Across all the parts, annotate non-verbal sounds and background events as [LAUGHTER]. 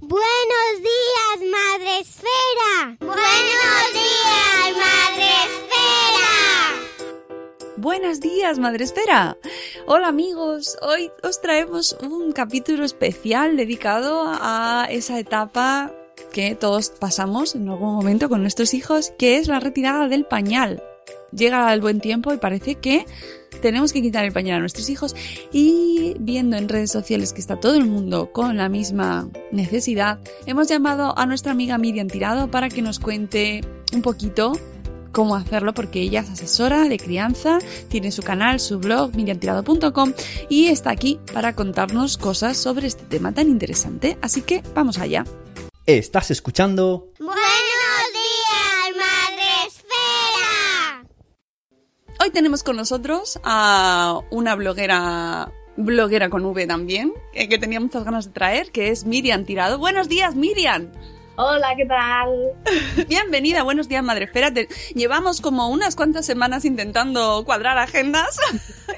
Buenos días, Madre Esfera. Buenos días, Madre Esfera. Buenos días, Madre Esfera. Hola amigos, hoy os traemos un capítulo especial dedicado a esa etapa que todos pasamos en algún momento con nuestros hijos, que es la retirada del pañal. Llega el buen tiempo y parece que tenemos que quitar el pañal a nuestros hijos y viendo en redes sociales que está todo el mundo con la misma necesidad, hemos llamado a nuestra amiga Miriam Tirado para que nos cuente un poquito cómo hacerlo porque ella es asesora de crianza, tiene su canal, su blog miriamtirado.com y está aquí para contarnos cosas sobre este tema tan interesante. Así que vamos allá. Estás escuchando Buenos Hoy tenemos con nosotros a una bloguera bloguera con V también, que tenía muchas ganas de traer, que es Miriam Tirado. Buenos días, Miriam. Hola, ¿qué tal? [LAUGHS] Bienvenida, buenos días, madre. Espérate, llevamos como unas cuantas semanas intentando cuadrar agendas, [LAUGHS]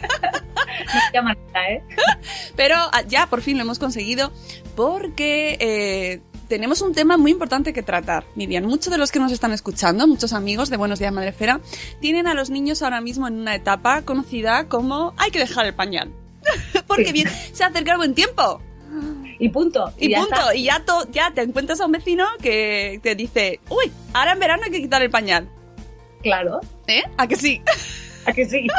¿eh? [LAUGHS] pero ah, ya por fin lo hemos conseguido porque eh, tenemos un tema muy importante que tratar. Miriam, muchos de los que nos están escuchando, muchos amigos de Buenos Días Madre Esfera, tienen a los niños ahora mismo en una etapa conocida como hay que dejar el pañal. [LAUGHS] porque bien, se acerca el buen tiempo. Y punto. Y, punto. está. Y ya, to- ya te encuentras a un vecino que te dice, uy, ahora en verano hay que quitar el pañal. Claro, ¿Eh? ¿A que sí? ¿a que sí? [LAUGHS]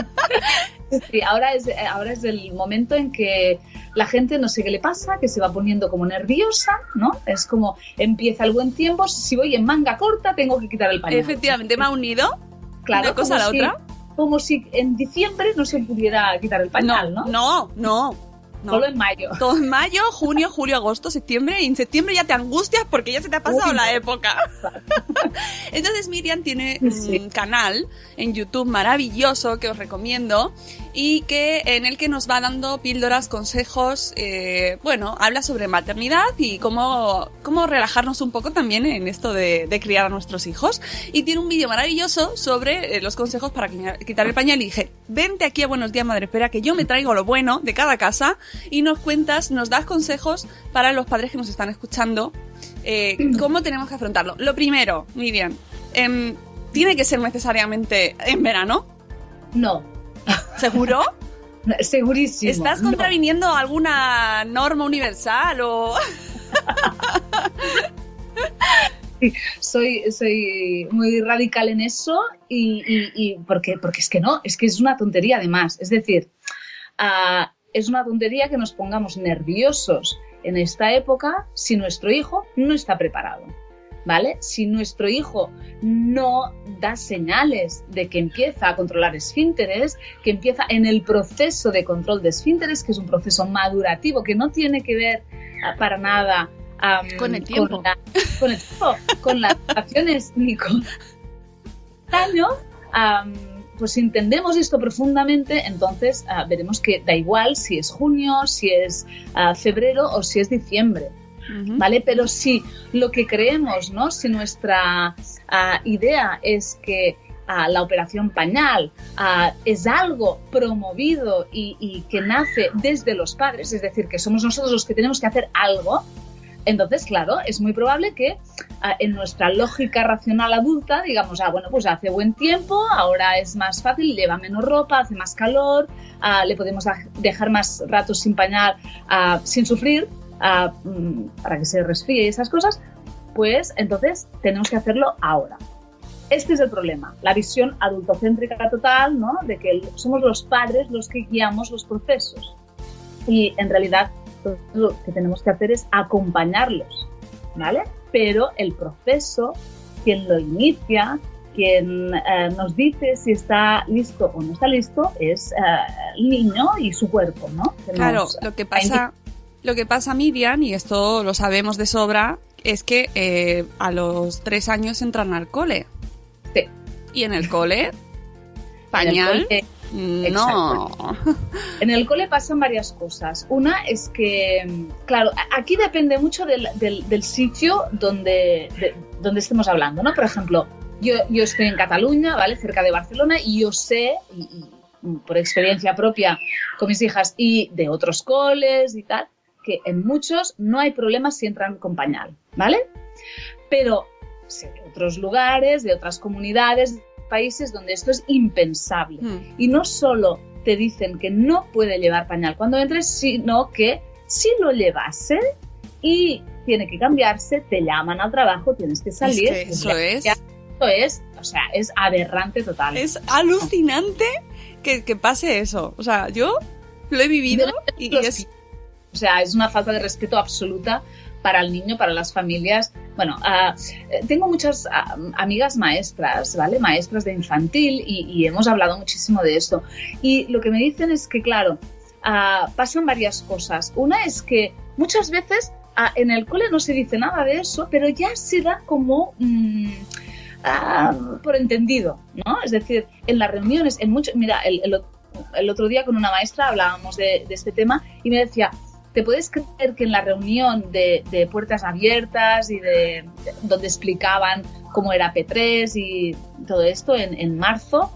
Sí, ahora es, ahora es el momento en que la gente no sé qué le pasa, que se va poniendo como nerviosa, ¿no? Es como empieza el buen tiempo, si voy en manga corta tengo que quitar el pañal. Efectivamente, me ha unido claro, una cosa a la si- otra. Como si en diciembre no se pudiera quitar el pañal, ¿no? No, no, no. Solo en mayo. Todo en mayo, junio, julio, agosto, septiembre. Y en septiembre ya te angustias porque ya se te ha pasado Uy, la no. época. [LAUGHS] Entonces Miriam tiene un canal en YouTube maravilloso que os recomiendo y que en el que nos va dando píldoras, consejos, eh, bueno, habla sobre maternidad y cómo, cómo relajarnos un poco también en esto de, de criar a nuestros hijos. Y tiene un vídeo maravilloso sobre eh, los consejos para qui- quitar el pañal y dije, vente aquí a Buenos Días Madre Espera que yo me traigo lo bueno de cada casa y nos cuentas, nos das consejos para los padres que nos están escuchando, eh, cómo tenemos que afrontarlo. Lo primero, Miriam, em, ¿tiene que ser necesariamente en verano? No, ¿Seguro? [LAUGHS] segurísimo. ¿Estás no. contraviniendo alguna norma universal o...? [LAUGHS] soy, soy muy radical en eso y, y- y porque, porque es que no, es que es una tontería además. Es decir, ah, es una tontería que nos pongamos nerviosos en esta época si nuestro hijo no está preparado. ¿Vale? Si nuestro hijo no da señales de que empieza a controlar esfínteres, que empieza en el proceso de control de esfínteres, que es un proceso madurativo que no tiene que ver ah, para nada Con el tiempo. la- con el tiempo, con las acciones [LAUGHS] ni con año, am, pues si entendemos esto profundamente, entonces ah, veremos que da igual si es junio, si es ah, febrero o si es diciembre. ¿Vale? Pero si lo que creemos, ¿no? Si nuestra ah, idea es que ah, la operación pañal ah, es algo promovido y, que nace desde los padres, es decir, que somos nosotros los que tenemos que hacer algo, entonces, claro, es muy probable que en nuestra lógica racional adulta digamos, ah, bueno, pues hace buen tiempo, ahora es más fácil, lleva menos ropa, hace más calor, le podemos dej- dejar más ratos sin pañal, sin sufrir, mm, para que se resfríe y esas cosas, pues entonces tenemos que hacerlo ahora. Este es el problema, la visión adultocéntrica total, ¿no? De que somos los padres los que guiamos los procesos. Y en realidad todo lo que tenemos que hacer es acompañarlos, ¿vale? Pero el proceso, quien lo inicia, quien eh, nos dice si está listo o no está listo, es eh, el niño y su cuerpo, ¿no? Que Claro, nos- lo que pasa, lo que pasa, Miriam, y esto lo sabemos de sobra, es que eh, a los tres años entran al cole. Sí. Y en el cole, [LAUGHS] En el pañal, cole- no. En el cole pasan varias cosas. Una es que, mm, claro, aquí depende mucho del, del- del sitio donde, de- donde estemos hablando, ¿no? Por ejemplo, yo, yo estoy en Cataluña, ¿vale? Cerca de Barcelona, y yo sé, y, y, mm, por experiencia propia con mis hijas y de otros coles y tal, que en muchos no hay problemas si entran con pañal, ¿vale? Pero sé de otros lugares, de otras comunidades, países donde esto es impensable. Hmm. Y no solo te dicen que no puede llevar pañal cuando entres, sino que si lo llevase y tiene que cambiarse, te llaman al trabajo, tienes que salir. Es que eso es. Esto es, o sea, es aberrante total. Es alucinante que, que pase eso. O sea, yo lo he vivido y, y es... O sea, es una falta de respeto absoluta para el niño, para las familias. Bueno, ah, eh, tengo muchas ah, amigas maestras, ¿vale? Maestras de infantil y, hemos hablado muchísimo de esto. Y lo que me dicen es que, claro, ah, pasan varias cosas. Una es que muchas veces en el cole no se dice nada de eso, pero ya se da como... mm, por entendido, ¿no? Es decir, en las reuniones, en mucho, mira, el, otro día con una maestra hablábamos de, este tema y me decía, ¿te puedes creer que en la reunión de, puertas abiertas y de, de, donde explicaban cómo era P3 y todo esto en, en marzo,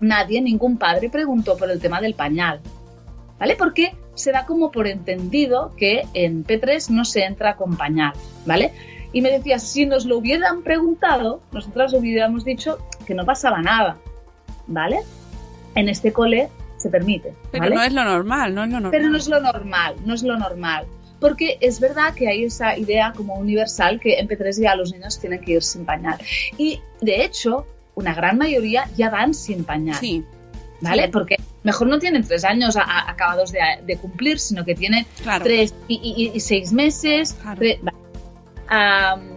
nadie, ningún padre preguntó por el tema del pañal, ¿vale? Porque se da como por entendido que en P3 no se entra con pañal, ¿vale? Y me decía, si nos lo hubieran preguntado, nosotras hubiéramos dicho que no pasaba nada, ¿vale? En este cole se permite. Pero ¿vale? no es lo normal, no es lo normal. Pero no es lo normal, no es lo normal. Porque es verdad que hay esa idea como universal que en P3 ya los niños tienen que ir sin pañal. Y de hecho, una gran mayoría ya van sin pañal. Sí. ¿Vale? Sí. Porque mejor no tienen tres años a, a, acabados de, de, cumplir, sino que tienen Claro. tres y, y- y seis meses. Claro. vale.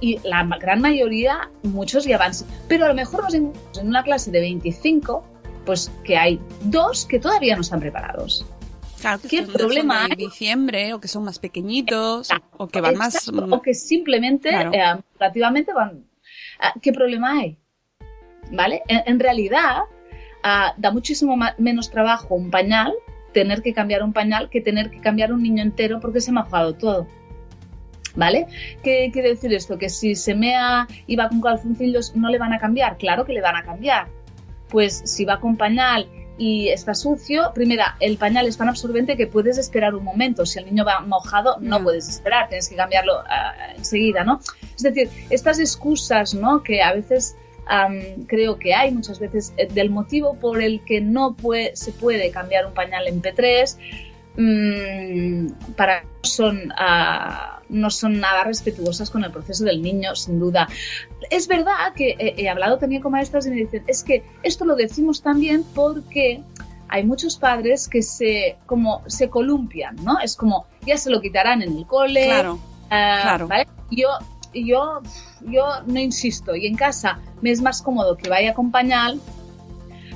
Y la gran mayoría, muchos ya van. sin- Pero a lo mejor nos encontramos en una clase de 25, pues que hay dos que todavía no están preparados. Claro, que ¿Qué son problema son de diciembre o que son más pequeñitos o que van más... Exacto, mm, o que simplemente, Claro. eh, relativamente van... ah, ¿Qué problema hay? ¿Vale? En, en realidad, ah, da muchísimo menos trabajo un pañal, tener que cambiar un pañal, que tener que cambiar un niño entero porque se me ha jugado todo. ¿Vale? ¿Qué quiere decir esto? Que si se mea y va con calzoncillos, ¿no le van a cambiar? Claro que le van a cambiar. Pues si va con pañal y está sucio, primera, el pañal es tan absorbente que puedes esperar un momento. Si el niño va mojado, no puedes esperar, tienes que cambiarlo ah, enseguida, ¿no? Es decir, estas excusas, ¿no? Que a veces creo que hay muchas veces eh, del motivo por el que no puede, se puede cambiar un pañal en P3, mm, para son ah, no son nada respetuosas con el proceso del niño, sin duda. Es verdad que he, he hablado también con maestras y me dicen, es que esto lo decimos también porque hay muchos padres que se como se columpian, ¿no? Es como ya se lo quitarán en el cole, Claro, ah, claro. ¿vale? Yo yo yo no insisto y en casa me es más cómodo que vaya con pañal,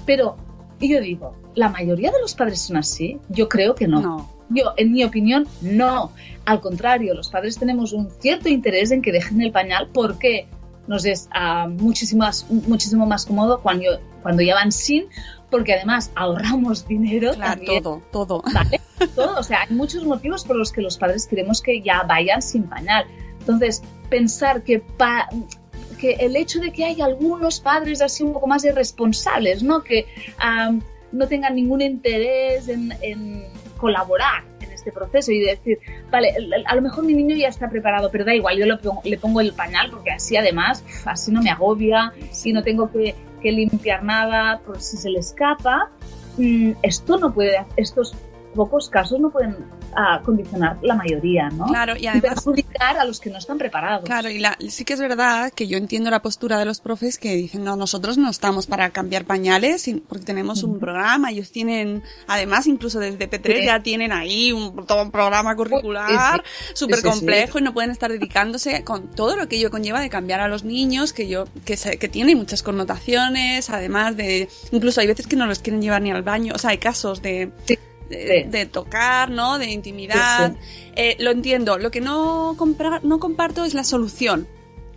pero y yo digo, la mayoría de los padres son así. Yo creo que no. no. Yo, en mi opinión, no. Al contrario, los padres tenemos un cierto interés en que dejen el pañal porque nos es ah, muchísimo, más, muchísimo más cómodo cuando, cuando ya van sin, porque además ahorramos dinero Claro, también. todo, todo. ¿vale? [LAUGHS] todo, o sea, hay muchos motivos por los que los padres queremos que ya vayan sin pañal. Entonces, pensar que, pa- que el hecho de que hay algunos padres así un poco más irresponsables, ¿no? Que am, no tengan ningún interés en, en colaborar en este proceso y decir, vale, a lo mejor mi niño ya está preparado, pero da igual, yo le pongo, el pañal porque así además, así no me agobia y no tengo que, que limpiar nada por si se le escapa. Mm, esto no puede, estos pocos casos no pueden ah, condicionar la mayoría, ¿no? Claro, y Y además perjudicar a los que no están preparados. Claro, y la- sí que es verdad que yo entiendo la postura de los profes que dicen, no, nosotros no estamos para cambiar pañales porque tenemos un programa, ellos tienen, además incluso desde P3 Sí. ya tienen ahí un, todo un programa curricular súper Sí, sí, sí. complejo y no pueden estar dedicándose con todo lo que ello conlleva de cambiar a los niños, que yo, que, se- que tiene muchas connotaciones, además de, incluso hay veces que no los quieren llevar ni al baño, o sea, hay casos de, Sí. De, Sí. de tocar, ¿no? De intimidad. Sí, Eh, lo entiendo. Lo que no, compra- no comparto es la solución.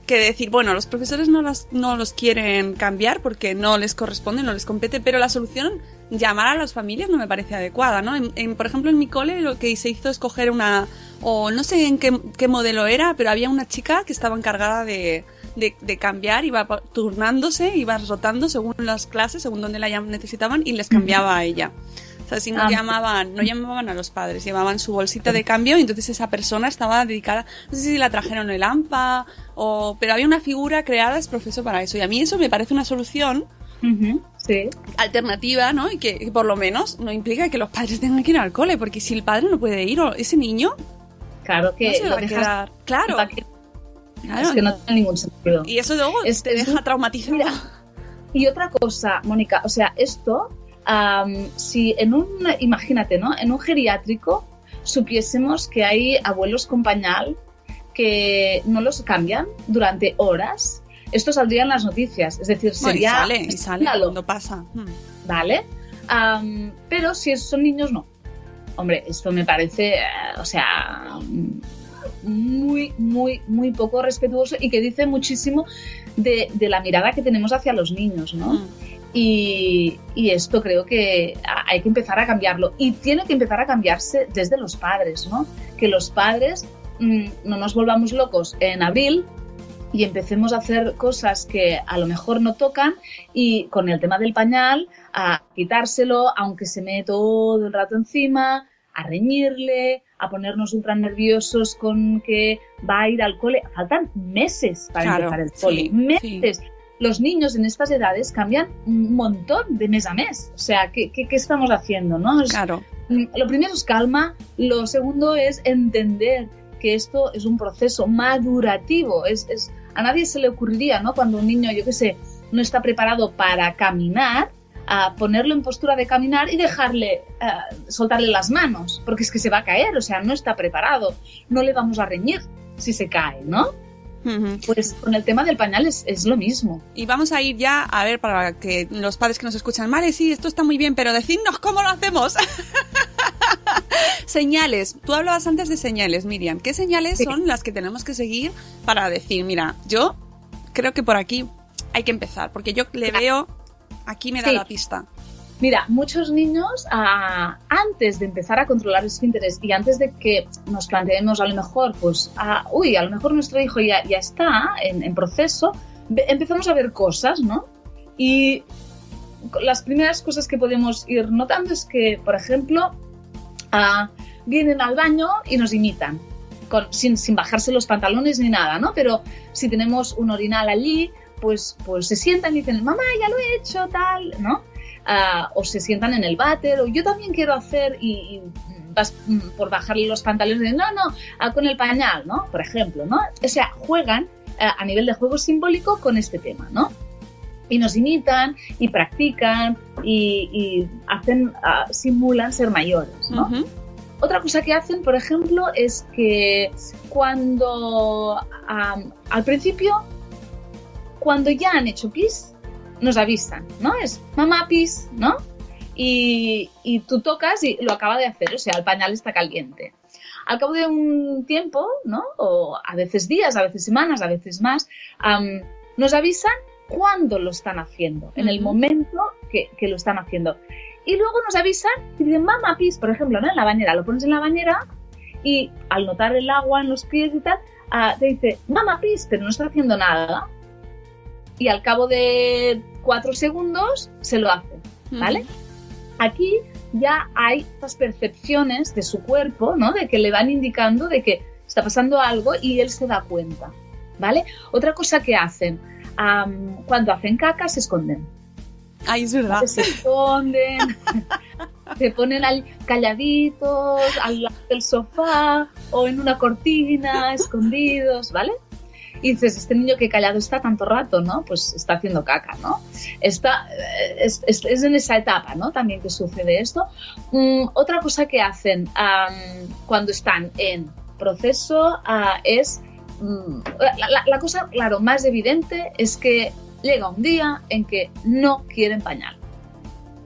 Que decir, bueno, los profesores no, las, no los quieren cambiar porque no les corresponde, no les compete, pero la solución, llamar a las familias no me parece adecuada, ¿no? En- en- por ejemplo, en mi cole lo que se hizo es coger una, o no sé en qué, qué modelo era, pero había una chica que estaba encargada de, de, de cambiar, iba turnándose, iba rotando según las clases, según donde la necesitaban y les cambiaba a ella. Sea, si no Ah. llamaban, no llamaban a los padres, llevaban su bolsita de cambio y entonces esa persona estaba dedicada, no sé si la trajeron el AMPA o, pero había una figura creada es profesor para eso y a mí eso me parece una solución sí. alternativa, ¿no? Y que, que por lo menos no implica que los padres tengan que ir al cole, porque si el padre no puede ir o ese niño Claro que no se va a quedar. Claro, para que- claro. es que no tiene ningún sentido. Y eso luego Es- te es deja traumatizado. Mira, Y otra cosa, Mónica, o sea, esto, am, si en un, imagínate, ¿no? En un geriátrico supiésemos que hay abuelos con pañal que no los cambian durante horas, esto saldría en las noticias, es decir, Bueno, y sería sale, y sale cuando pasa. Hmm. ¿vale? Pero si son niños, no. Hombre, esto me parece, eh, o sea, muy, muy, muy poco respetuoso y que dice muchísimo de, de la mirada que tenemos hacia los niños, ¿no? Hmm. Y, y esto creo que hay que empezar a cambiarlo. Y tiene que empezar a cambiarse desde los padres, ¿no? Que los padres mm, no nos volvamos locos en abril y empecemos a hacer cosas que a lo mejor no tocan y con el tema del pañal a quitárselo aunque se me todo el rato encima, a reñirle, a ponernos ultra nerviosos con que va a ir al cole. Faltan meses para Claro, empezar el cole, sí, meses. Los niños en estas edades cambian un montón de mes a mes. O sea, ¿qué, qué, qué estamos haciendo? ¿no? Es- Claro. Mm, Lo primero es calma, lo segundo es entender que esto es un proceso madurativo. Es, es- a nadie se le ocurriría, ¿no? Cuando un niño, yo qué sé, no está preparado para caminar, a ponerlo en postura de caminar y dejarle, eh, soltarle las manos, porque es que se va a caer, o sea, no está preparado. No le vamos a reñir si se cae, ¿no? Pues con el tema del pañal es, es lo mismo. Y vamos a ir ya a ver para que los padres que nos escuchan, vale, sí, esto está muy bien, pero decidnos cómo lo hacemos. [LAUGHS] señales. Tú hablabas antes de señales, Miriam. ¿Qué señales Sí. son las que tenemos que seguir para decir, mira, yo creo que por aquí hay que empezar? Porque yo le veo, aquí me da Sí. la pista. Mira, muchos niños, ah, antes de empezar a controlar esfínteres y antes de que nos planteemos a lo mejor, pues, ah, uy, a lo mejor nuestro hijo ya, ya está en, proceso, empezamos a ver cosas, ¿no? Y las primeras cosas que podemos ir notando es que, por ejemplo, ah, vienen al baño y nos imitan, sin, sin bajarse los pantalones ni nada, ¿no? Pero si tenemos un orinal allí, pues, pues se sientan y dicen, mamá, ya lo he hecho, tal, ¿no? Ah, o se sientan en el váter, o yo también quiero hacer, y, y vas mm, por bajarle los pantalones, no, no, ah, con el pañal, ¿no? Por ejemplo, ¿no? O sea, juegan ah, a nivel de juego simbólico con este tema, ¿no? Y nos imitan y practican y, y hacen, ah, simulan ser mayores, ¿no? Ujú. Otra cosa que hacen, por ejemplo, es que cuando am, al principio, cuando ya han hecho pis, nos avisan, ¿no? Es mamá pis, ¿no? Y, y tú tocas y lo acaba de hacer, o sea, el pañal está caliente. Al cabo de un tiempo, ¿no? O a veces días, a veces semanas, a veces más, nos avisan cuándo lo están haciendo, en el momento que, que lo están haciendo. Y luego nos avisan y dicen, mamá, pis, por ejemplo, ¿no? en la bañera, lo pones en la bañera y al notar el agua en los pies y tal, ah, te dice, mamá, pis, pero no está haciendo nada. Y al cabo de cuatro segundos se lo hace, ¿vale? Aquí ya hay estas percepciones de su cuerpo, ¿no? De que le van indicando de que está pasando algo y él se da cuenta, ¿vale? Otra cosa que hacen, am, cuando hacen caca se esconden. Ay, es verdad. Se esconden, [LAUGHS] se ponen al, calladitos al lado del sofá o en una cortina, escondidos, ¿vale? Y dices, este niño que callado está tanto rato, ¿no? Pues está haciendo caca, ¿no? Está, eh, es, es- es en esa etapa, ¿no? También que sucede esto. Mm, otra cosa que hacen cuando están en proceso ah, es... mm, la, la- la cosa, claro, más evidente es que llega un día en que no quieren pañal.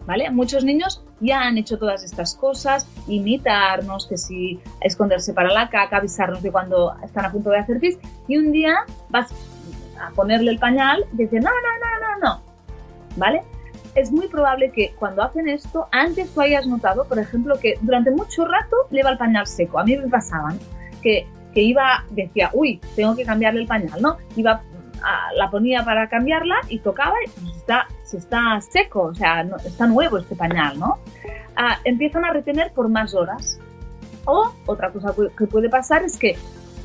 ¿Vale? Muchos niños ya han hecho todas estas cosas, imitarnos, que si esconderse para la caca, avisarnos de cuando están a punto de hacer pis, y un día vas a ponerle el pañal y dice, no, no, no, no, no, ¿vale? Es muy probable que cuando hacen esto, antes tú hayas notado, por ejemplo, que durante mucho rato lleva el pañal seco. A mí me pasaban que, que iba, decía, uy, tengo que cambiarle el pañal, ¿no? Iba, a- la ponía para cambiarla y tocaba y pues está, se está seco, o sea, no- está nuevo este pañal, ¿no? Ah, empiezan a retener por más horas. O otra cosa que puede pasar es que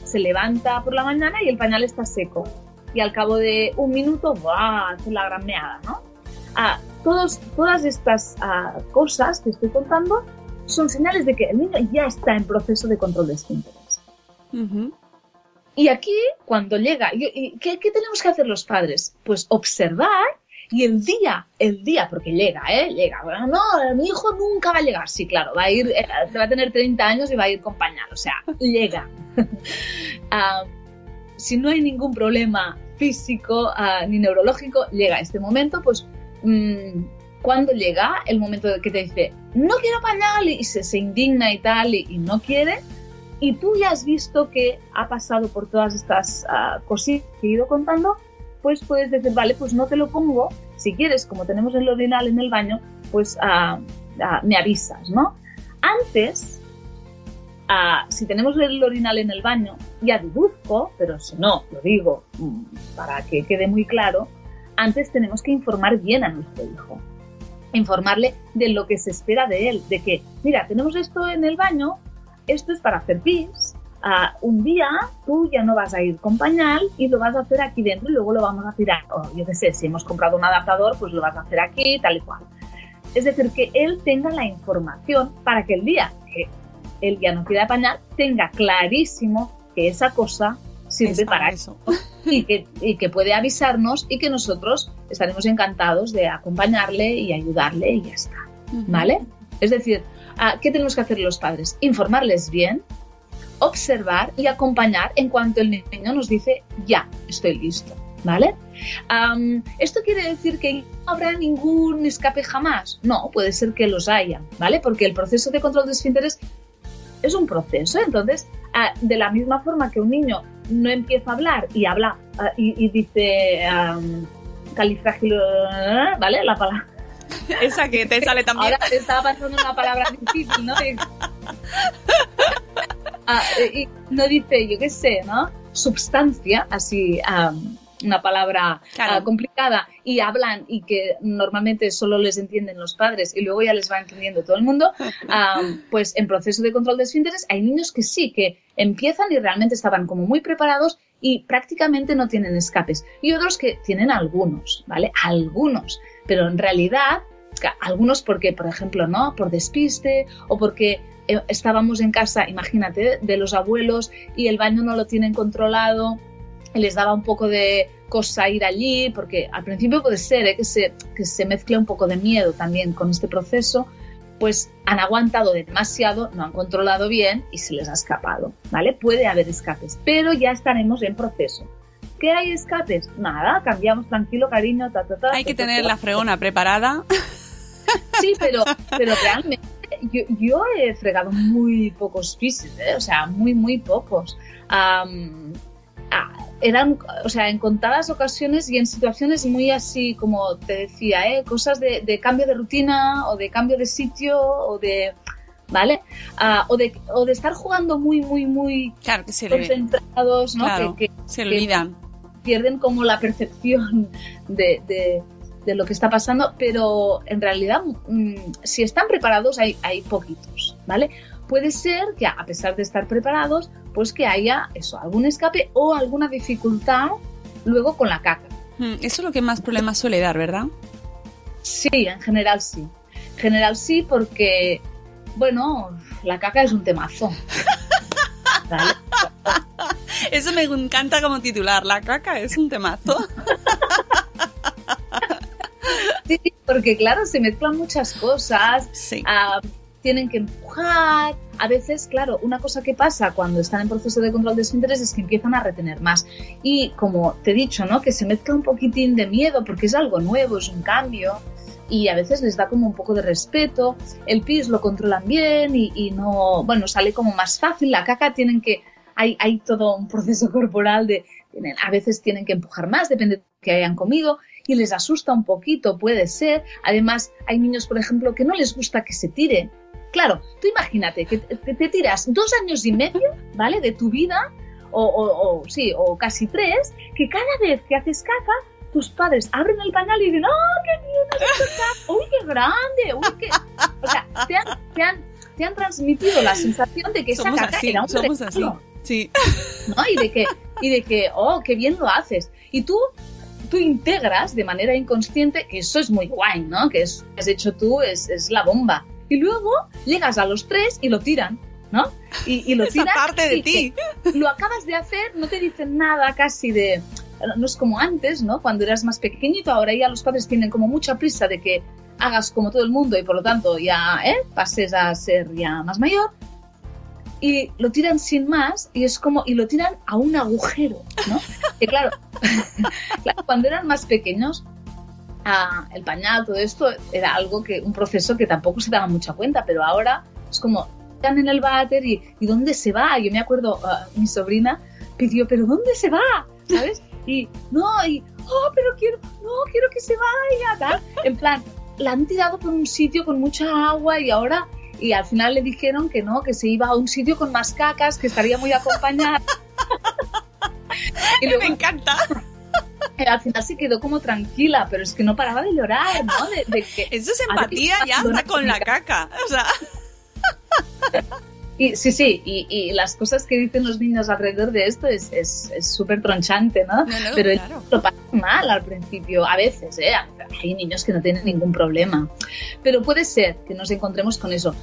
se levanta por la mañana y el pañal está seco. Y al cabo de un minuto, ¡buah! hace la gran meada, ¿no? Ah, todos, todas estas ah, cosas que estoy contando son señales de que el niño ya está en proceso de control de esfínteres. Ujú. Y aquí, cuando llega, ¿qué, qué tenemos que hacer los padres? Pues observar y el día, el día, porque llega, ¿eh? Llega. Bueno, no, mi hijo nunca va a llegar. Sí, claro, va a ir, eh, va a tener 30 años y va a ir con pañal, o sea, llega. [LAUGHS] Ah, si no hay ningún problema físico ah, ni neurológico, llega este momento, pues mm, cuando llega el momento que te dice, no quiero pañal y se, se indigna y tal y, y no quiere, y tú ya has visto que ha pasado por todas estas ah, cositas que he ido contando, pues puedes decir, vale, pues no te lo pongo, si quieres, como tenemos el orinal en el baño, pues ah, ah, me avisas, ¿no? Antes, ah, si tenemos el orinal en el baño, ya deduzco, pero si no, lo digo mm, para que quede muy claro, antes tenemos que informar bien a nuestro hijo. Informarle de lo que se espera de él, de que, mira, tenemos esto en el baño, esto es para hacer pis. Un día tú ya no vas a ir con pañal y lo vas a hacer aquí dentro y luego lo vamos a tirar. O yo qué sé, si hemos comprado un adaptador, pues lo vas a hacer aquí, tal y cual. Es decir, que él tenga la información para que el día que él ya no quiera pañal, tenga clarísimo que esa cosa sirve Es para eso. y que, y que puede avisarnos y que nosotros estaremos encantados de acompañarle y ayudarle y ya está. ¿Vale? Es decir, ah, ¿qué tenemos que hacer los padres? Informarles bien, observar y acompañar en cuanto el niño nos dice, ya, estoy listo. ¿Vale? Am, ¿Esto quiere decir que no habrá ningún escape jamás? No, puede ser que los haya, ¿vale? Porque el proceso de control de esfínteres es un proceso. Entonces, ah, de la misma forma que un niño no empieza a hablar y habla ah, y, y dice um, califragilo, ¿vale? La palabra. [LAUGHS] Esa que te sale también. Ahora te estaba pasando una palabra difícil, ¿no? [LAUGHS] Ah, y no dice, yo qué sé, ¿no? Substancia, así, una palabra Claro. ah, complicada, y hablan y que normalmente solo les entienden los padres y luego ya les va entendiendo todo el mundo, [LAUGHS] pues en proceso de control de esfínteres hay niños que sí, que empiezan y realmente estaban como muy preparados y prácticamente no tienen escapes. Y otros que tienen algunos, ¿vale? Algunos. Pero en realidad, algunos porque, por ejemplo, ¿no? Por despiste o porque eh, estábamos en casa, imagínate, de los abuelos y el baño no lo tienen controlado les daba un poco de cosa ir allí, porque al principio puede ser ¿eh? que, se, que se mezcle un poco de miedo también con este proceso, pues han aguantado demasiado, no han controlado bien y se les ha escapado, ¿vale? Puede haber escapes, pero ya estaremos en proceso. ¿Qué hay escapes? Nada, cambiamos tranquilo, cariño, ta, ta, ta. Hay que ta, ta, tener ta. la fregona preparada. Sí, pero, pero realmente yo, yo he fregado muy pocos pisos, ¿eh? o sea, muy, muy pocos. Ah, eran, o sea, en contadas ocasiones y en situaciones muy así, como te decía, ¿eh? cosas de, de cambio de rutina o de cambio de sitio o de, ¿vale? Ah, o, de, o de estar jugando muy, muy, muy Claro, que se le concentrados, ¿no? claro, Que- que se que- olvidan. pierden como la percepción de, de- de lo que está pasando, pero en realidad, mm, si están preparados, hay, hay poquitos, ¿vale? Puede ser que a pesar de estar preparados, pues que haya eso, algún escape o alguna dificultad luego con la caca. Mm, Eso es lo que más problemas suele dar, ¿verdad? Sí, en general sí. En general sí, porque, bueno, la caca es un temazo. [LAUGHS] ¿Vale? Eso me encanta como titular. La caca es un temazo. [LAUGHS] Sí, porque claro, se mezclan muchas cosas, Sí. ah, tienen que empujar. A veces, claro, una cosa que pasa cuando están en proceso de control de esfínteres es que empiezan a retener más. Y como te he dicho, ¿no? Que se mezcla un poquitín de miedo porque es algo nuevo, es un cambio. Y a veces les da como un poco de respeto. El pis lo controlan bien y, y no, bueno, sale como más fácil. La caca tienen que, hay, hay todo un proceso [LAUGHS] corporal de, a veces tienen que empujar más, depende de que hayan comido y les asusta un poquito, puede ser. Además, hay niños, por ejemplo, que no les gusta que se tire. Claro, tú imagínate que te, te tiras dos años y medio, ¿vale? De tu vida, o, o- o, sí, o casi tres, que cada vez que haces caca, tus padres abren el pañal y dicen, ¡oh, qué caca! ¡Uy, qué grande! ¡Uy, qué... O sea, te han, te han, te han transmitido la sensación de que esa Somos caca así, era un somos así. Sí. ¿no? Y de que, y de que, oh, qué bien lo haces. Y tú, tú integras de manera inconsciente que eso es muy guay, ¿no? Que es, has hecho tú es, es la bomba. Y luego llegas a los tres y lo tiran, ¿no? Y, y lo [LAUGHS] Esa tiran. parte de ti. Lo acabas de hacer, no te dicen nada casi de. No es como antes, ¿no? Cuando eras más pequeñito, ahora ya los padres tienen como mucha prisa de que hagas como todo el mundo y por lo tanto ya ¿eh? pases a ser ya más mayor y lo tiran sin más y es como y lo tiran a un agujero, ¿no? [LAUGHS] Que claro, [LAUGHS] claro, cuando eran más pequeños ah, el pañal, todo esto era algo que un proceso que tampoco se daba mucha cuenta, pero ahora es como están en el váter y, y dónde se va. Yo me acuerdo ah, mi sobrina pidió, pero ¿dónde se va? ¿Sabes? Y no, y oh, pero quiero, no, quiero que se vaya, tal. En plan, la han tirado por un sitio con mucha agua y ahora y al final le dijeron que no, que se iba a un sitio con más cacas, que estaría muy acompañada. [LAUGHS] y Me luego encanta. eh, [LAUGHS] al final se quedó como tranquila, pero es que no paraba de llorar, ¿no? De, de que, Eso es empatía ya hasta con la caca. O sea, [LAUGHS] y, sí, sí, y, y las cosas que dicen los niños alrededor de esto es es- es súper tronchante, ¿no? no, no, pero claro. lo pasan mal al principio, a veces, ¿eh? Hay niños que no tienen ningún problema. Pero puede ser que nos encontremos con eso.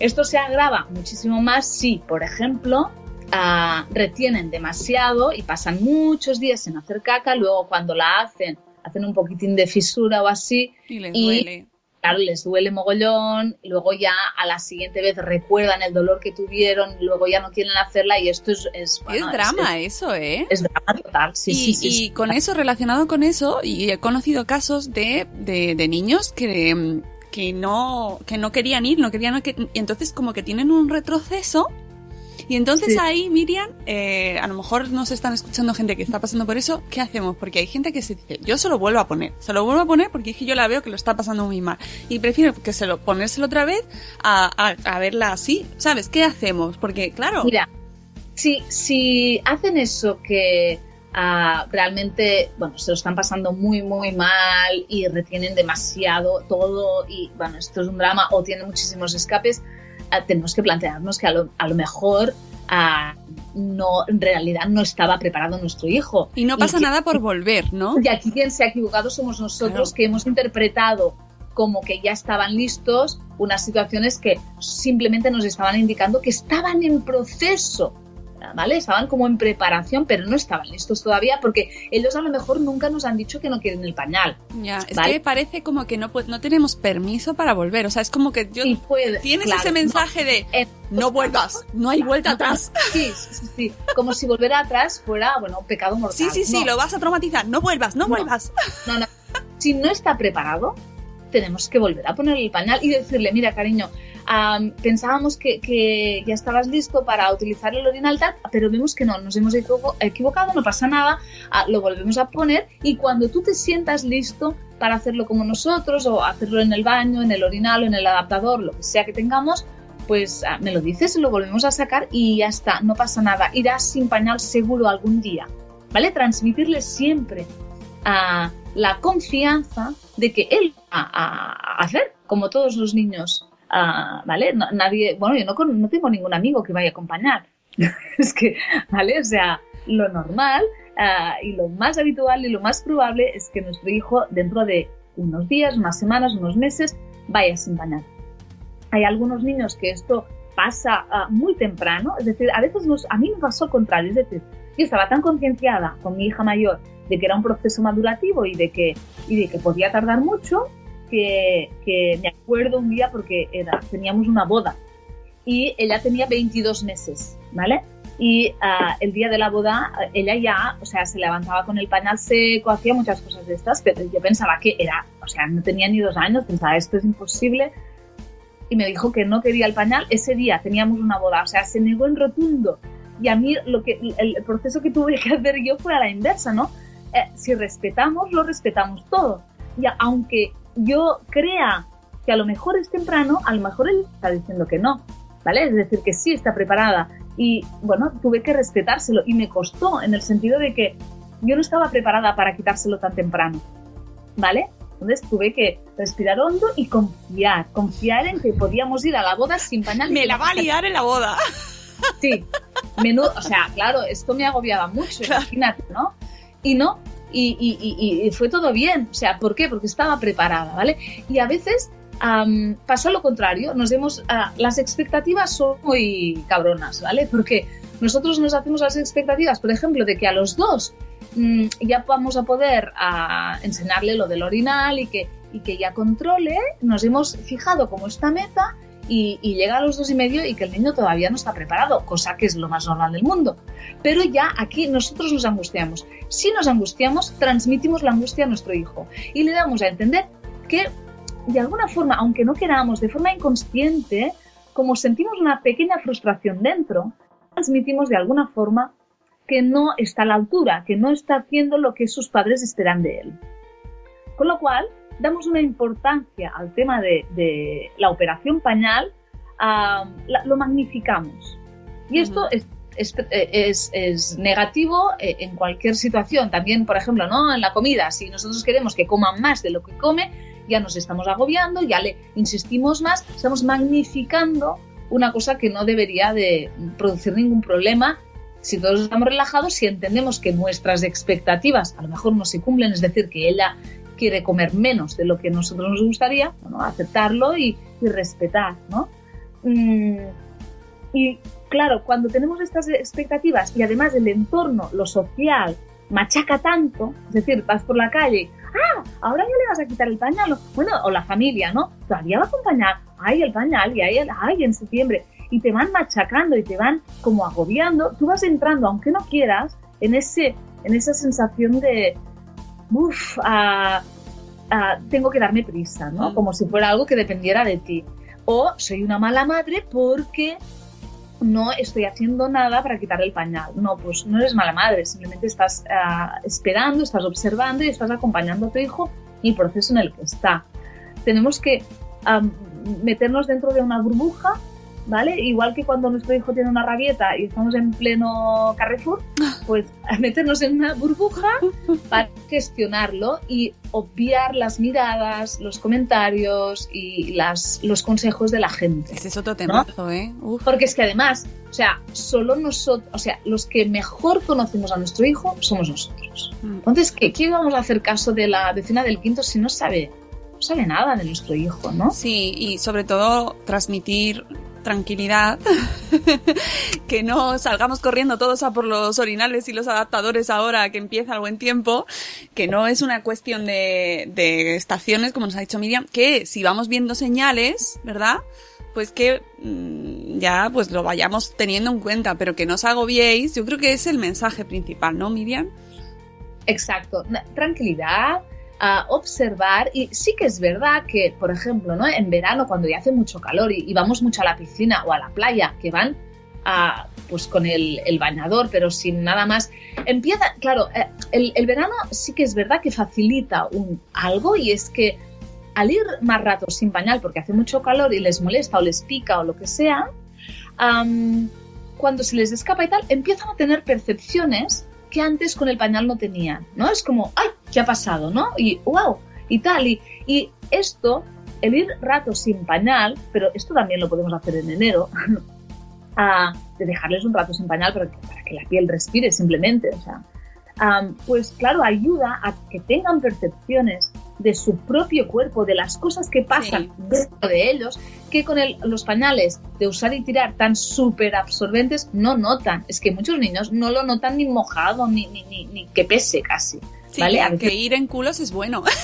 Esto se agrava muchísimo más si, por ejemplo, ah, retienen demasiado y pasan muchos días sin hacer caca, luego cuando la hacen, hacen un poquitín de fisura o así, Y les y- duele. Claro, les duele mogollón, luego ya a la siguiente vez recuerdan el dolor que tuvieron, y luego ya no quieren hacerla y esto es... Es, bueno, es drama eso, ¿eh? Es, drama total, sí, y, sí, sí, y sí. con eso, relacionado con eso, y he conocido casos de, de, de niños que, que no, que no querían ir, no querían, que, y entonces como que tienen un retroceso. Y entonces Sí. ahí, Miriam, eh, a lo mejor nos están escuchando gente que está pasando por eso, ¿qué hacemos? Porque hay gente que se dice, yo se lo vuelvo a poner, se lo vuelvo a poner porque es que yo la veo que lo está pasando muy mal. Y prefiero que se lo ponérselo otra vez a, a, a verla así, ¿sabes? ¿Qué hacemos? Porque, claro, Mira, si, si hacen eso que ah, realmente, bueno, se lo están pasando muy, muy mal y retienen demasiado todo y, bueno, esto es un drama o tienen muchísimos escapes, tenemos que plantearnos que a lo, a lo mejor ah, no, en realidad no estaba preparado nuestro hijo. y no pasa nada por [LAUGHS] volver, ¿no? Y aquí quien se ha equivocado somos nosotros Claro. que hemos interpretado como que ya estaban listos unas situaciones que simplemente nos estaban indicando que estaban en proceso. ¿Vale? Estaban como en preparación, pero no estaban listos todavía porque ellos a lo mejor nunca nos han dicho que no quieren el pañal. Ya, es Vale. que parece como que no, pu- no tenemos permiso para volver. O sea, es como que yo, Y puede, tienes claro, ese no, mensaje de eh, no vuelvas, no hay vuelta atrás. [LAUGHS] Sí, sí, sí, sí. Como si volver atrás fuera, bueno, un pecado mortal. Sí, sí, sí, No. lo vas a traumatizar. No vuelvas, no, No. vuelvas. No, no. Si no está preparado, tenemos que volver a ponerle el pañal y decirle, mira, cariño, am, pensábamos que, que ya estabas listo para utilizar el orinal tal, pero vemos que no, nos hemos equivo- equivocado, no pasa nada, ah, lo volvemos a poner y cuando tú te sientas listo para hacerlo como nosotros o hacerlo en el baño, en el orinal o en el adaptador, lo que sea que tengamos, pues ah, me lo dices, lo volvemos a sacar y ya está, no pasa nada, irás sin pañal seguro algún día, ¿vale? Transmitirle siempre a la confianza de que él va a hacer, como todos los niños, ah, ¿vale? No- nadie, bueno, yo no, no tengo ningún amigo que vaya a acompañar. [LAUGHS] es que, ¿vale? O sea, lo normal ah, y lo más habitual y lo más probable es que nuestro hijo dentro de unos días, unas semanas, unos meses, vaya sin bañar. Hay algunos niños que esto pasa ah, muy temprano, es decir, a veces nos, a mí me pasó contrario, es decir, yo estaba tan concienciada con mi hija mayor de que era un proceso madurativo y de que, y de que podía tardar mucho, que, que me acuerdo un día porque era, teníamos una boda y ella tenía 22 meses, ¿vale? Y ah, el día de la boda ella ya, o sea, se levantaba con el pañal seco, hacía muchas cosas de estas, pero yo pensaba que era, o sea, no tenía ni dos años, pensaba, esto es imposible. Y me dijo que no quería el pañal. Ese día teníamos una boda, o sea, se negó en rotundo. Y a mí lo que, el, proceso que tuve que hacer yo fue a la inversa, ¿no? Eh, si respetamos, lo respetamos todo. Y aunque yo crea que a lo mejor es temprano, a lo mejor él está diciendo que no, ¿vale? Es decir, que sí está preparada. Y bueno, tuve que respetárselo y me costó en el sentido de que yo no estaba preparada para quitárselo tan temprano, ¿vale? Entonces tuve que respirar hondo y confiar, confiar en que podíamos ir a la boda sin pañal. Me la va a liar en la boda. Sí, menudo, o sea, claro, esto me agobiaba mucho, imagínate, ¿no? Y no, y, fue todo bien, o sea, ¿por qué? Porque estaba preparada, ¿vale? Y a veces am, pasó lo contrario, nos demos, ah, las expectativas son muy cabronas, ¿vale? Porque nosotros nos hacemos las expectativas, por ejemplo, de que a los dos mm, ya vamos a poder ah, enseñarle lo del orinal y que, y que ya controle, nos hemos fijado como esta meta y, llega a los dos y medio y que el niño todavía no está preparado, cosa que es lo más normal del mundo. Pero ya aquí nosotros nos angustiamos. Si nos angustiamos, transmitimos la angustia a nuestro hijo y le damos a entender que de alguna forma, aunque no queramos, de forma inconsciente, como sentimos una pequeña frustración dentro, transmitimos de alguna forma que no está a la altura, que no está haciendo lo que sus padres esperan de él. Con lo cual, damos una importancia al tema de, de la operación pañal, la- lo magnificamos. Y esto Ujú. es, es, es- es negativo eh, en cualquier situación. También, por ejemplo, ¿no? en la comida, si nosotros queremos que coman más de lo que come, ya nos estamos agobiando, ya le insistimos más, estamos magnificando una cosa que no debería de producir ningún problema si todos estamos relajados, si entendemos que nuestras expectativas a lo mejor no se cumplen, es decir, que ella quiere comer menos de lo que a nosotros nos gustaría, bueno, aceptarlo y, y respetar, ¿no? Mm, y claro, cuando tenemos estas expectativas y además el entorno, lo social, machaca tanto, es decir, vas por la calle, ah, ahora ya le vas a quitar el pañal, bueno, o la familia, ¿no? Todavía va a acompañar, ay, el pañal, y el- ay, en septiembre, y te van machacando y te van como agobiando, tú vas entrando, aunque no quieras, en, ese, en esa sensación de, uff, tengo que darme prisa, ¿no? Mm. Como si fuera algo que dependiera de ti. O soy una mala madre porque no estoy haciendo nada para quitar el pañal. No, pues no eres mala madre, simplemente estás ah, esperando, estás observando y estás acompañando a tu hijo y el proceso en el que está. Tenemos que am, meternos dentro de una burbuja, ¿vale? Igual que cuando nuestro hijo tiene una rabieta y estamos en pleno Carrefour, pues meternos en una burbuja para gestionarlo y obviar las miradas, los comentarios y las, los consejos de la gente. Ese es otro temazo, ¿eh? Uf. Porque es que además, o sea, solo nosotros, o sea, los que mejor conocemos a nuestro hijo somos nosotros. Mm. Entonces, ¿qué, qué vamos a hacer caso de la vecina del quinto si no sabe, no sabe nada de nuestro hijo, ¿no? Sí, y sobre todo transmitir tranquilidad, [LAUGHS] que no salgamos corriendo todos a por los orinales y los adaptadores ahora que empieza el buen tiempo, que no es una cuestión de, estaciones, como nos ha dicho Miriam, que si vamos viendo señales, ¿verdad? Pues que mm, ya pues lo vayamos teniendo en cuenta, pero que no os agobiéis, yo creo que es el mensaje principal, ¿no, Miriam? Exacto, tranquilidad, a observar y sí que es verdad que, por ejemplo, ¿no? en verano cuando ya hace mucho calor y, vamos mucho a la piscina o a la playa, que van a, pues con el, bañador, pero sin nada más, empieza, claro, eh, el, verano sí que es verdad que facilita algo y es que al ir más rato sin pañal porque hace mucho calor y les molesta o les pica o lo que sea, cuando se les escapa y tal, empiezan a tener percepciones que antes con el pañal no tenían, ¿no? Es como, ¡ay! ¿Qué ha pasado, no? Y ¡wow! Y tal. Y, y esto, el ir rato sin pañal, pero esto también lo podemos hacer en enero, a- [LAUGHS] de dejarles un rato sin pañal para que, para que la piel respire simplemente, o sea, am, pues claro, ayuda a que tengan percepciones de su propio cuerpo, de las cosas que pasan Sí. dentro de ellos, que con el- los pañales de usar y tirar tan súper absorbentes no notan. Es que muchos niños no lo notan ni mojado, ni, ni, ni, ni que pese casi. Sí, ¿vale? A que, veces que ir en culos es bueno. [LAUGHS]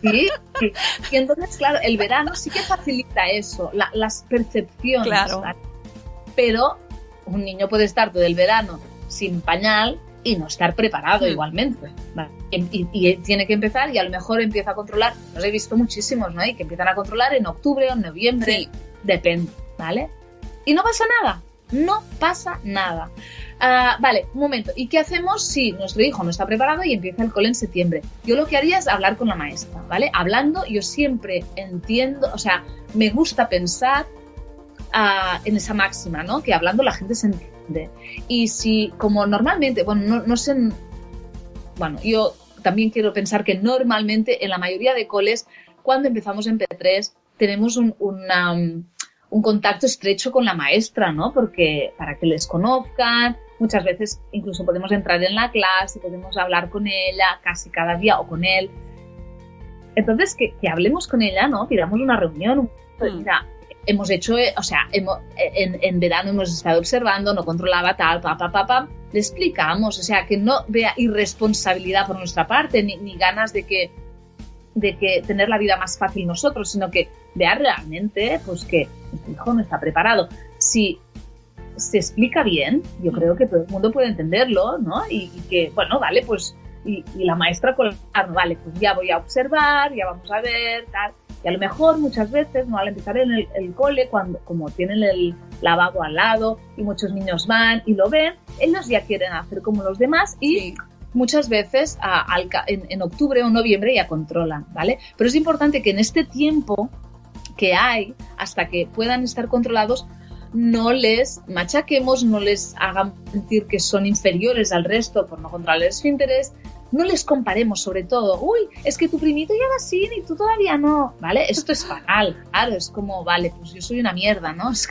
Sí, sí. Y entonces, claro, el verano sí que facilita eso, la- las percepciones. Claro. ¿vale? Pero un niño puede estar todo el verano sin pañal y no estar preparado Mm. igualmente. ¿vale? Y, y- y tiene que empezar y a lo mejor empieza a controlar, los he visto muchísimos, ¿no? Y que empiezan a controlar en octubre o en noviembre, Sí. depende, ¿vale? Y no pasa nada, no pasa nada. Ah, vale, un momento. ¿Y qué hacemos si nuestro hijo no está preparado y empieza el cole en septiembre? Yo lo que haría es hablar con la maestra, ¿vale? Hablando, yo siempre entiendo, o sea, me gusta pensar ah, en esa máxima, ¿no? Que hablando la gente se entiende. Y si, como normalmente, bueno, no, no sé, bueno, yo también quiero pensar que normalmente en la mayoría de coles, cuando empezamos en P3, tenemos un, un contacto estrecho con la maestra, ¿no? Porque para que les conozcan, muchas veces incluso podemos entrar en la clase, podemos hablar con ella casi cada día o con él. Entonces, que, que hablemos con ella, ¿no? Pidamos una reunión. un- pues, Mm. Mira, hemos hecho, eh, o sea, hemo- en, en verano hemos estado observando, no controlaba tal, pa, pa, pa, pa. Le explicamos, o sea, que no vea irresponsabilidad por nuestra parte, ni, ni ganas de que, de que tener la vida más fácil nosotros, sino que vea realmente, pues que nuestro hijo no está preparado. Si se explica bien, yo creo que todo el mundo puede entenderlo, ¿no? Y, y que, bueno, vale, pues, y, y la maestra con vale, pues ya voy a observar, ya vamos a ver, tal. Y a lo mejor muchas veces, ¿no? Al empezar en el, el cole, cuando, como tienen el lavabo al lado y muchos niños van y lo ven, ellos ya quieren hacer como los demás y Sí. muchas veces a- al ca- en, en octubre o noviembre ya controlan, ¿vale? Pero es importante que en este tiempo que hay, hasta que puedan estar controlados, no les machaquemos, no les hagan sentir que son inferiores al resto por no controlar el esfínteres, no les comparemos sobre todo, uy, es que tu primito ya va así y tú todavía no, ¿vale? Esto es fatal, claro, es como, vale, pues yo soy una mierda, ¿no? [LAUGHS] Es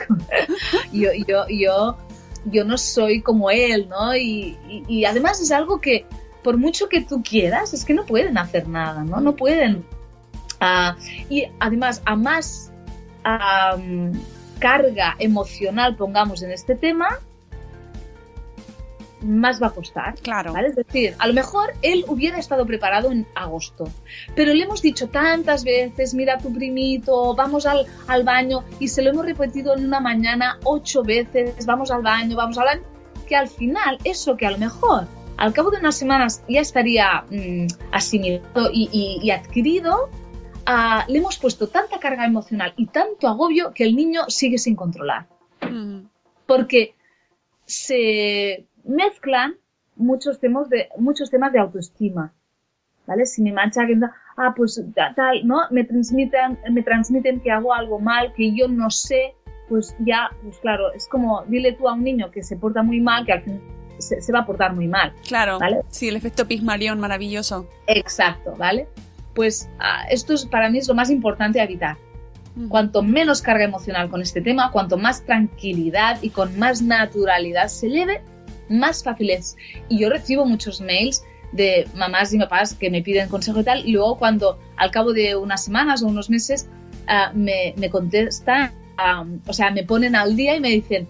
yo, yo, yo, yo no soy como él, ¿no? Y, y- además es algo que, por mucho que tú quieras, es que no pueden hacer nada, ¿no? No pueden. Ah, y además, a más am, carga emocional pongamos en este tema, más va a costar. Claro. ¿vale? Es decir, a lo mejor él hubiera estado preparado en agosto, pero le hemos dicho tantas veces, mira a tu primito, vamos al, al baño, y se lo hemos repetido en una mañana ocho veces, vamos al baño, vamos al baño, que al final eso que a lo mejor al cabo de unas semanas ya estaría mm, asimilado y, y- y adquirido, ah, le hemos puesto tanta carga emocional y tanto agobio que el niño sigue sin controlar Mm. porque se mezclan muchos temas de muchos temas de autoestima vale si me mancha que ah pues ta- tal no me transmiten me transmiten que hago algo mal que yo no sé pues ya pues claro es como dile tú a un niño que se porta muy mal que al final se, se va a portar muy mal Claro. ¿Vale? Sí, el efecto Pigmalión maravilloso. exacto vale pues ah, esto es para mí es lo más importante a evitar Mm. Cuanto menos carga emocional con este tema, cuanto más tranquilidad y con más naturalidad se lleve, más fácil es. Y yo recibo muchos mails de mamás y papás que me piden consejo y tal, y luego cuando al cabo de unas semanas o unos meses ah, me, me contestan, ah, o sea, me ponen al día y me dicen,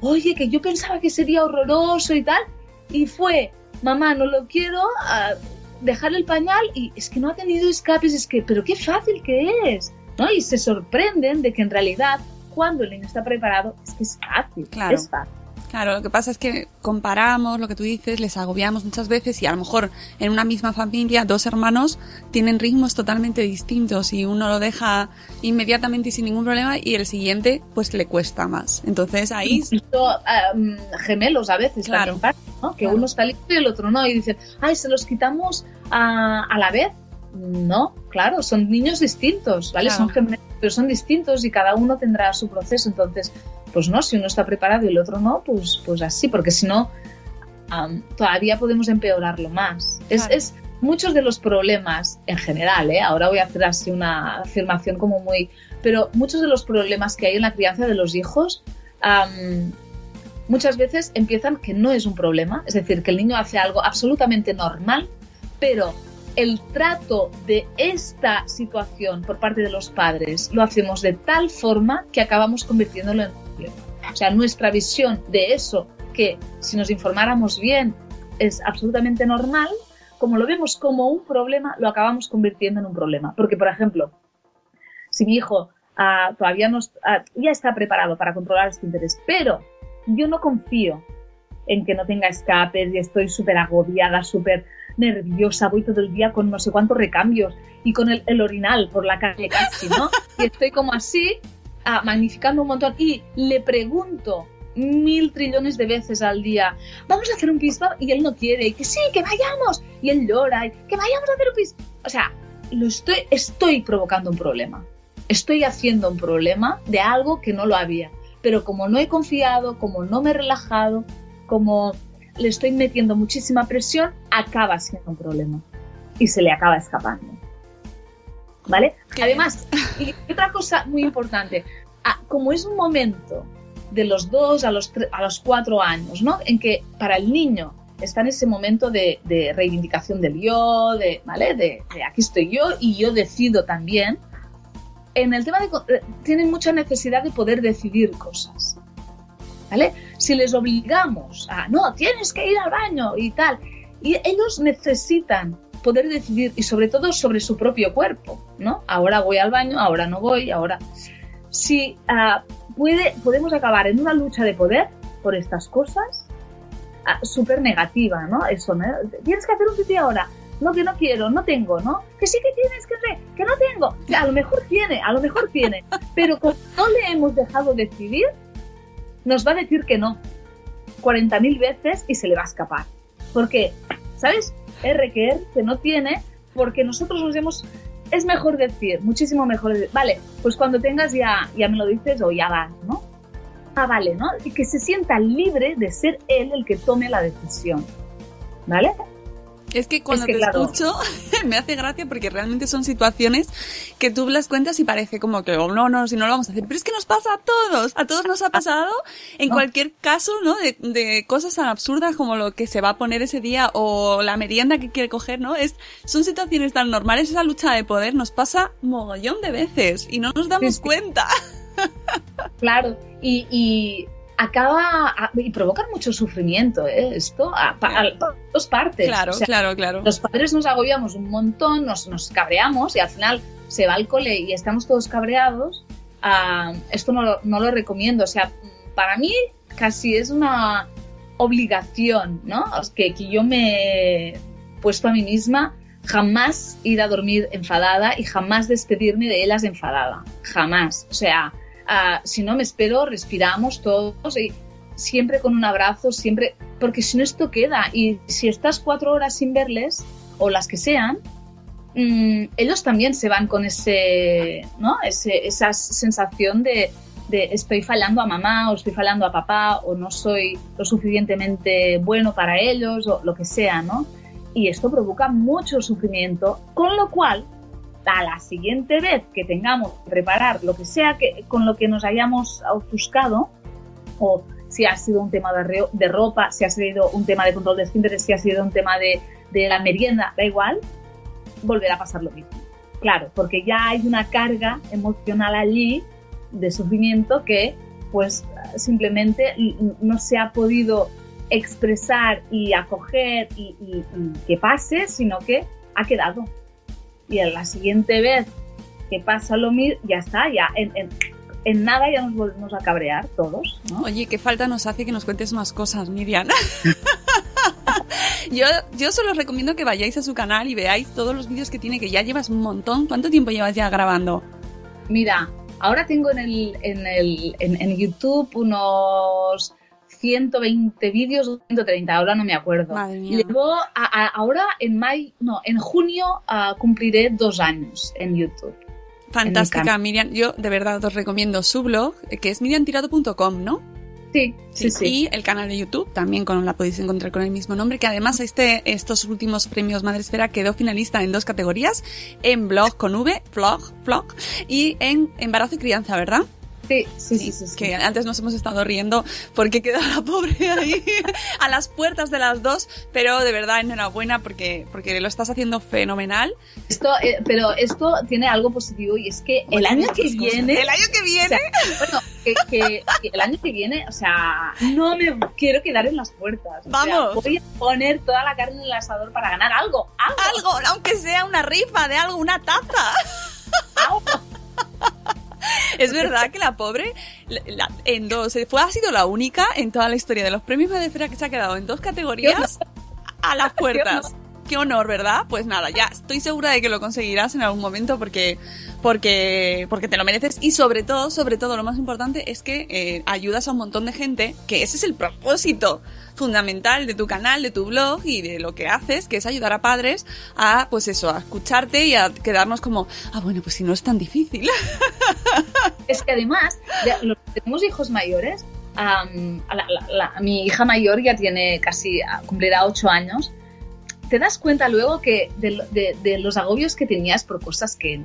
oye, que yo pensaba que sería horroroso y tal, y fue, mamá, no lo quiero, dejar el pañal y es que no ha tenido escapes, es que, pero qué fácil que es, ¿no? Y se sorprenden de que en realidad, cuando el niño está preparado, es que es fácil, Claro. es fácil. Claro, lo que pasa es que comparamos lo que tú dices, les agobiamos muchas veces y a lo mejor en una misma familia dos hermanos tienen ritmos totalmente distintos y uno lo deja inmediatamente y sin ningún problema y el siguiente pues le cuesta más. Entonces ahí... Incluso, um, gemelos a veces, Claro. Que Claro. uno está listo y el otro no y dicen, ay, se los quitamos a, a la vez. No, claro, son niños distintos, ¿vale? Claro. Son gemelos, pero son distintos y cada uno tendrá su proceso. Entonces, pues no, si uno está preparado y el otro no, pues, pues así, porque si no, am, todavía podemos empeorarlo más. Es, Claro. es muchos de los problemas en general, ¿eh? ahora voy a hacer así una afirmación como muy... Pero muchos de los problemas que hay en la crianza de los hijos am, muchas veces empiezan que no es un problema, es decir, que el niño hace algo absolutamente normal, pero el trato de esta situación por parte de los padres lo hacemos de tal forma que acabamos convirtiéndolo en. O sea, nuestra visión de eso, que si nos informáramos bien es absolutamente normal, como lo vemos como un problema, lo acabamos convirtiendo en un problema. Porque, por ejemplo, si mi hijo ah, todavía no ah, ya está preparado para controlar este interés, pero yo no confío en que no tenga escapes y estoy súper agobiada, súper nerviosa, voy todo el día con no sé cuántos recambios y con el, el orinal por la calle casi, ¿no? Y estoy como así, ah, magnificando un montón y le pregunto mil trillones de veces al día, vamos a hacer un pis y él no quiere, y que sí, que vayamos, y él llora, y que vayamos a hacer un pis. O sea, lo estoy, estoy provocando un problema. Estoy haciendo un problema de algo que no lo había. Pero como no he confiado, como no me he relajado, como le estoy metiendo muchísima presión, acaba siendo un problema. Y se le acaba escapando. ¿Vale? Qué Además, y otra cosa muy importante, ah, como es un momento de los dos a los, a los cuatro años, ¿no? En que para el niño está en ese momento de, de reivindicación del yo, de, ¿vale? De, de aquí estoy yo y yo decido también. En el tema de... eh, tienen mucha necesidad de poder decidir cosas. ¿Vale? Si les obligamos a, no, tienes que ir al baño y tal, y ellos necesitan poder decidir y sobre todo sobre su propio cuerpo, ¿no? Ahora voy al baño, ahora no voy, ahora... Si ah, puede, podemos acabar en una lucha de poder por estas cosas, ah, súper negativa, ¿no? Eso, ¿no? Tienes que hacer un pipí ahora. No, que no quiero, no tengo, ¿no? Que sí que tienes, que no tengo. Que a lo mejor tiene, a lo mejor tiene. Pero como no le hemos dejado decidir, nos va a decir que no 40.000 veces y se le va a escapar. Porque, ¿sabes? R que R que no tiene, porque nosotros nos hemos... Es mejor decir, muchísimo mejor decir, vale, pues cuando tengas ya, ya me lo dices o ya vas, ¿no? Ah, vale, ¿no? Y que se sienta libre de ser él el que tome la decisión, ¿vale? Es que cuando Es que, te claro. escucho [LAUGHS] me hace gracia porque realmente son situaciones que tú las cuentas y parece como que, oh, no, no, si no lo vamos a hacer. Pero es que nos pasa a todos. A todos nos ha pasado en No. cualquier caso, ¿no? De, de cosas tan absurdas como lo que se va a poner ese día o la merienda que quiere coger, ¿no? Es, son situaciones tan normales. Esa lucha de poder nos pasa mogollón de veces y no nos damos Sí, sí. cuenta. [LAUGHS] Claro, y, y acaba y provocan mucho sufrimiento, ¿eh? Esto a, a- a dos partes. Claro, O sea, claro, claro. Los padres nos agobiamos un montón, nos, nos cabreamos y al final se va al cole y estamos todos cabreados. Ah, esto no, lo- no lo recomiendo. O sea, para mí casi es una obligación, ¿no? Es que, que yo me he puesto a mí misma jamás ir a dormir enfadada y jamás despedirme de ellas enfadada. Jamás. O sea, ah, si no me espero, respiramos todos y siempre con un abrazo, siempre, porque si no esto queda y si estás cuatro horas sin verles o las que sean, mm, ellos también se van con ese, ¿no? Ese, esa sensación de, de estoy fallando a mamá o estoy fallando a papá o no soy lo suficientemente bueno para ellos o lo que sea, ¿no? Y esto provoca mucho sufrimiento, con lo cual a la siguiente vez que tengamos que preparar lo que sea que, con lo que nos hayamos ofuscado, o si ha sido un tema de, reo- de ropa, si ha sido un tema de control de esfínteres, si ha sido un tema de, de la merienda, da igual, volverá a pasar lo mismo. Claro, porque ya hay una carga emocional allí de sufrimiento que pues simplemente no se ha podido expresar y acoger y, y- y que pase, sino que ha quedado. Y a la siguiente vez que pasa lo mismo, ya está, ya en- en- en nada ya nos volvemos a cabrear todos, ¿no? Oye, qué falta nos hace que nos cuentes más cosas, Miriam. [LAUGHS] yo, yo solo recomiendo que vayáis a su canal y veáis todos los vídeos que tiene, que ya llevas un montón. ¿Cuánto tiempo llevas ya grabando? Mira, ahora tengo en, el, en, el, en, en YouTube unos 120 vídeos, 130, ahora no me acuerdo. Madre mía. A- a- ahora en mayo, no, en junio ah, cumpliré dos años en YouTube. Fantástica. Miriam. Yo de verdad os recomiendo su blog, que es miriamtirado.com, ¿no? Sí, sí, sí. Y el canal de YouTube, también con, la podéis encontrar con el mismo nombre, que además este, estos últimos premios Madresfera quedó finalista en dos categorías, en blog con V, vlog, vlog, y en embarazo y crianza, ¿verdad? Sí, sí, sí, sí, sí. Que antes nos hemos estado riendo porque queda la pobre ahí [LAUGHS] a las puertas de las dos, pero de verdad enhorabuena porque, porque lo estás haciendo fenomenal. Esto, eh, pero esto tiene algo positivo y es que el Bueno, año que cosas. viene, El año que o viene. sea, bueno, que, que- que el año que viene, o sea, no me quiero quedar en las puertas. O sea, Vamos. voy a poner toda la carne en el asador para ganar algo, algo, Algo, aunque sea una rifa de algo, una taza. algo. [LAUGHS] Es verdad que la pobre, la- la- en dos, fue, ha sido la única en toda la historia de los premios Madresfera que se ha quedado en dos categorías a las [LAUGHS] puertas. Qué honor, ¿verdad? Pues nada, ya estoy segura de que lo conseguirás en algún momento porque, porque, porque te lo mereces y sobre todo, sobre todo, lo más importante es que eh, ayudas a un montón de gente, que ese es el propósito fundamental de tu canal, de tu blog y de lo que haces, que es ayudar a padres a, pues eso, a escucharte y a quedarnos como, ah, bueno, pues si no es tan difícil. [LAUGHS] Es que además, los que tenemos hijos mayores, la- mi hija mayor ya tiene casi, ah, cumplirá ocho años, te das cuenta luego que de, de- de los agobios que tenías por cosas que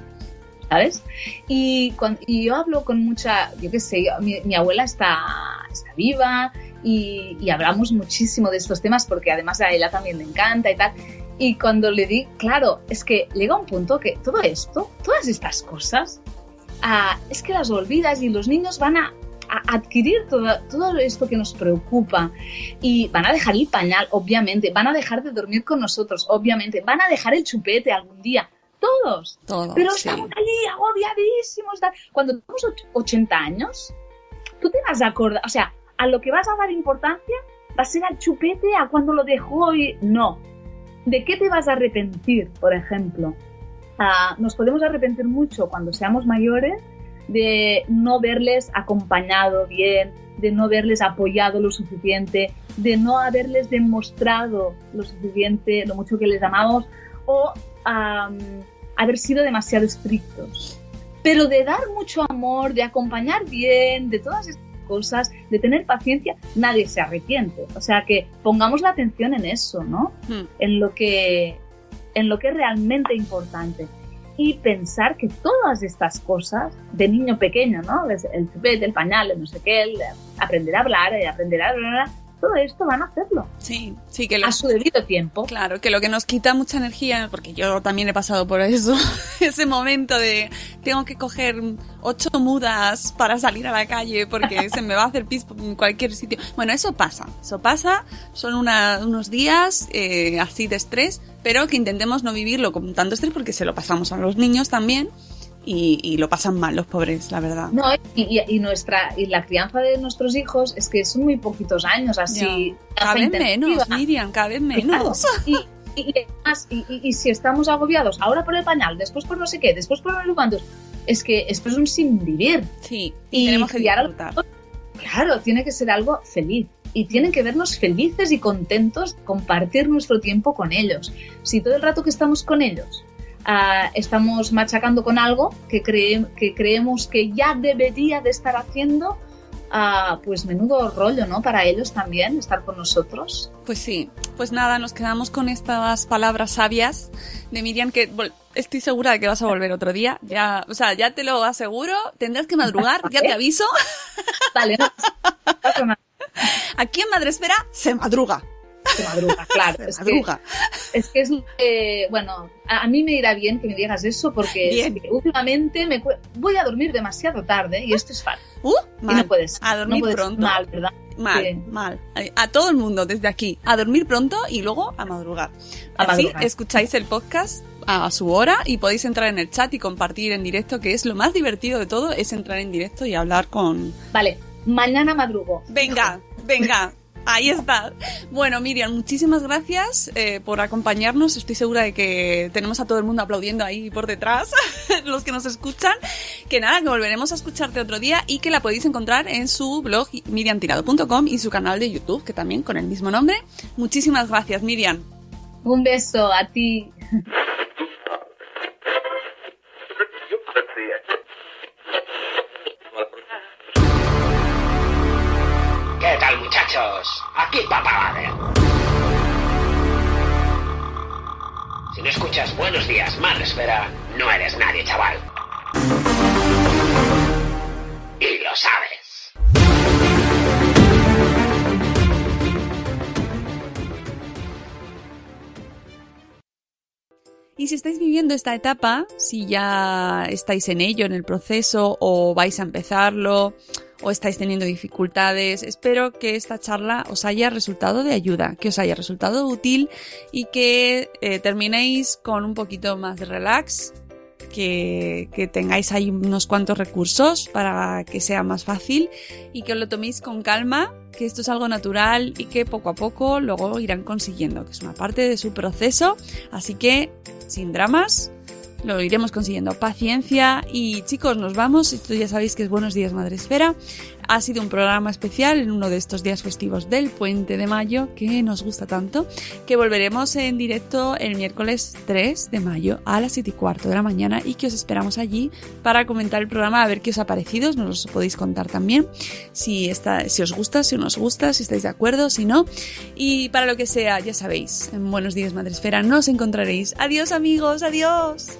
¿sabes? Y, y yo hablo con mucha, yo qué sé, yo- mi, mi abuela está, está viva y, y hablamos muchísimo de estos temas porque además a ella también le encanta y tal. Y cuando le di, claro, es que llega un punto que todo esto, todas estas cosas, ah, es que las olvidas y los niños van a, a adquirir todo, todo esto que nos preocupa y van a dejar el pañal, obviamente, van a dejar de dormir con nosotros, obviamente, van a dejar el chupete algún día, todos. Todo. Pero sí. estamos allí agobiadísimos. Cuando tenemos och- 80 años, tú te vas a acordar, o sea, a lo que vas a dar importancia va a ser al chupete, a cuando lo dejó y no. ¿De qué te vas a arrepentir, por ejemplo? Ah, nos podemos arrepentir mucho cuando seamos mayores de no verles acompañado bien, de no verles apoyado lo suficiente, de no haberles demostrado lo suficiente, lo mucho que les amamos, o am, haber sido demasiado estrictos. Pero de dar mucho amor, de acompañar bien, de todas estas cosas, de tener paciencia, nadie se arrepiente. O sea que pongamos la atención en eso, ¿no? Hmm. En lo que, en lo que es realmente importante. Y pensar que todas estas cosas de niño pequeño, ¿no? El chupete, el pañal, el no sé qué, el aprender a hablar, el aprender a... Todo esto van a hacerlo Sí, sí, que lo, a su debido tiempo. Claro, que lo que nos quita mucha energía, porque yo también he pasado por eso, [LAUGHS] ese momento de tengo que coger ocho mudas para salir a la calle porque [LAUGHS] se me va a hacer pis en cualquier sitio. Bueno, eso pasa, eso pasa, son una- unos días eh, así de estrés, pero que intentemos no vivirlo con tanto estrés porque se lo pasamos a los niños también y, y lo pasan mal los pobres, la verdad. No, y, y- nuestra y la crianza de nuestros hijos es que son muy poquitos años así. Cada vez menos. Miriam, cada vez menos. Y, además, y, si estamos agobiados ahora por el pañal, después por no sé qué, después por sé cuántos, es que esto es un sin vivir. Sí, y tenemos que los disfrutar. Claro, tiene que ser algo feliz. Y tienen que vernos felices y contentos, compartir nuestro tiempo con ellos. Si todo el rato que estamos con ellos ah, estamos machacando con algo que, que creemos que ya debería de estar haciendo, ah, pues menudo rollo, ¿no? Para ellos también, estar con nosotros. Pues sí, pues nada, nos quedamos con estas palabras sabias de Miriam que estoy segura de que vas a volver otro día. Ya, o sea, ya te lo aseguro, tendrás que madrugar, ya te aviso. Vale, no. Aquí en Madresfera se madruga. [LAUGHS] Se madruga, claro. Se es, madruga. Que, es que es, eh, bueno, a, a, mí me irá bien que me digas eso porque Bien. es que últimamente me voy a dormir demasiado tarde y esto es fatal. Uh, Y mal. no puedes. A dormir no puedes, pronto. Mal, ¿verdad? Mal, Sí. mal. A todo el mundo desde aquí. A dormir pronto y luego a madrugar. A Así madrugar. escucháis el podcast a su hora y podéis entrar en el chat y compartir en directo, que es lo más divertido de todo, es entrar en directo y hablar con... Vale, mañana madrugo. Venga, venga. Ahí está. Bueno, Miriam, muchísimas gracias eh, por acompañarnos. Estoy segura de que tenemos a todo el mundo aplaudiendo ahí por detrás, [LAUGHS] los que nos escuchan. Que nada, que volveremos a escucharte otro día y que la podéis encontrar en su blog miriamtirado.com y su canal de YouTube, que también con el mismo nombre. Muchísimas gracias, Miriam. Un beso a ti. Aquí Papá. Si no escuchas Buenos Días, Madre Esfera, no eres nadie, chaval. Y lo sabes. Y si estáis viviendo esta etapa, si ya estáis en ello, en el proceso, o vais a empezarlo, o estáis teniendo dificultades, espero que esta charla os haya resultado de ayuda, que os haya resultado útil y que eh, terminéis con un poquito más de relax, que, que tengáis ahí unos cuantos recursos para que sea más fácil y que lo toméis con calma, que esto es algo natural y que poco a poco luego irán consiguiendo, que es una parte de su proceso. Así que, sin dramas, lo iremos consiguiendo. Paciencia y chicos, nos vamos. Esto ya sabéis que es Buenos Días Madre Esfera. Ha sido un programa especial en uno de estos días festivos del Puente de Mayo que nos gusta tanto, que volveremos en directo el miércoles 3 de mayo a las 7 y cuarto de la mañana y que os esperamos allí para comentar el programa, a ver qué os ha parecido, nos lo podéis contar también, si, está, si os gusta, si no os gusta, si estáis de acuerdo, si no. Y para lo que sea, ya sabéis, en Buenos Días Madre Esfera nos encontraréis. Adiós amigos, adiós.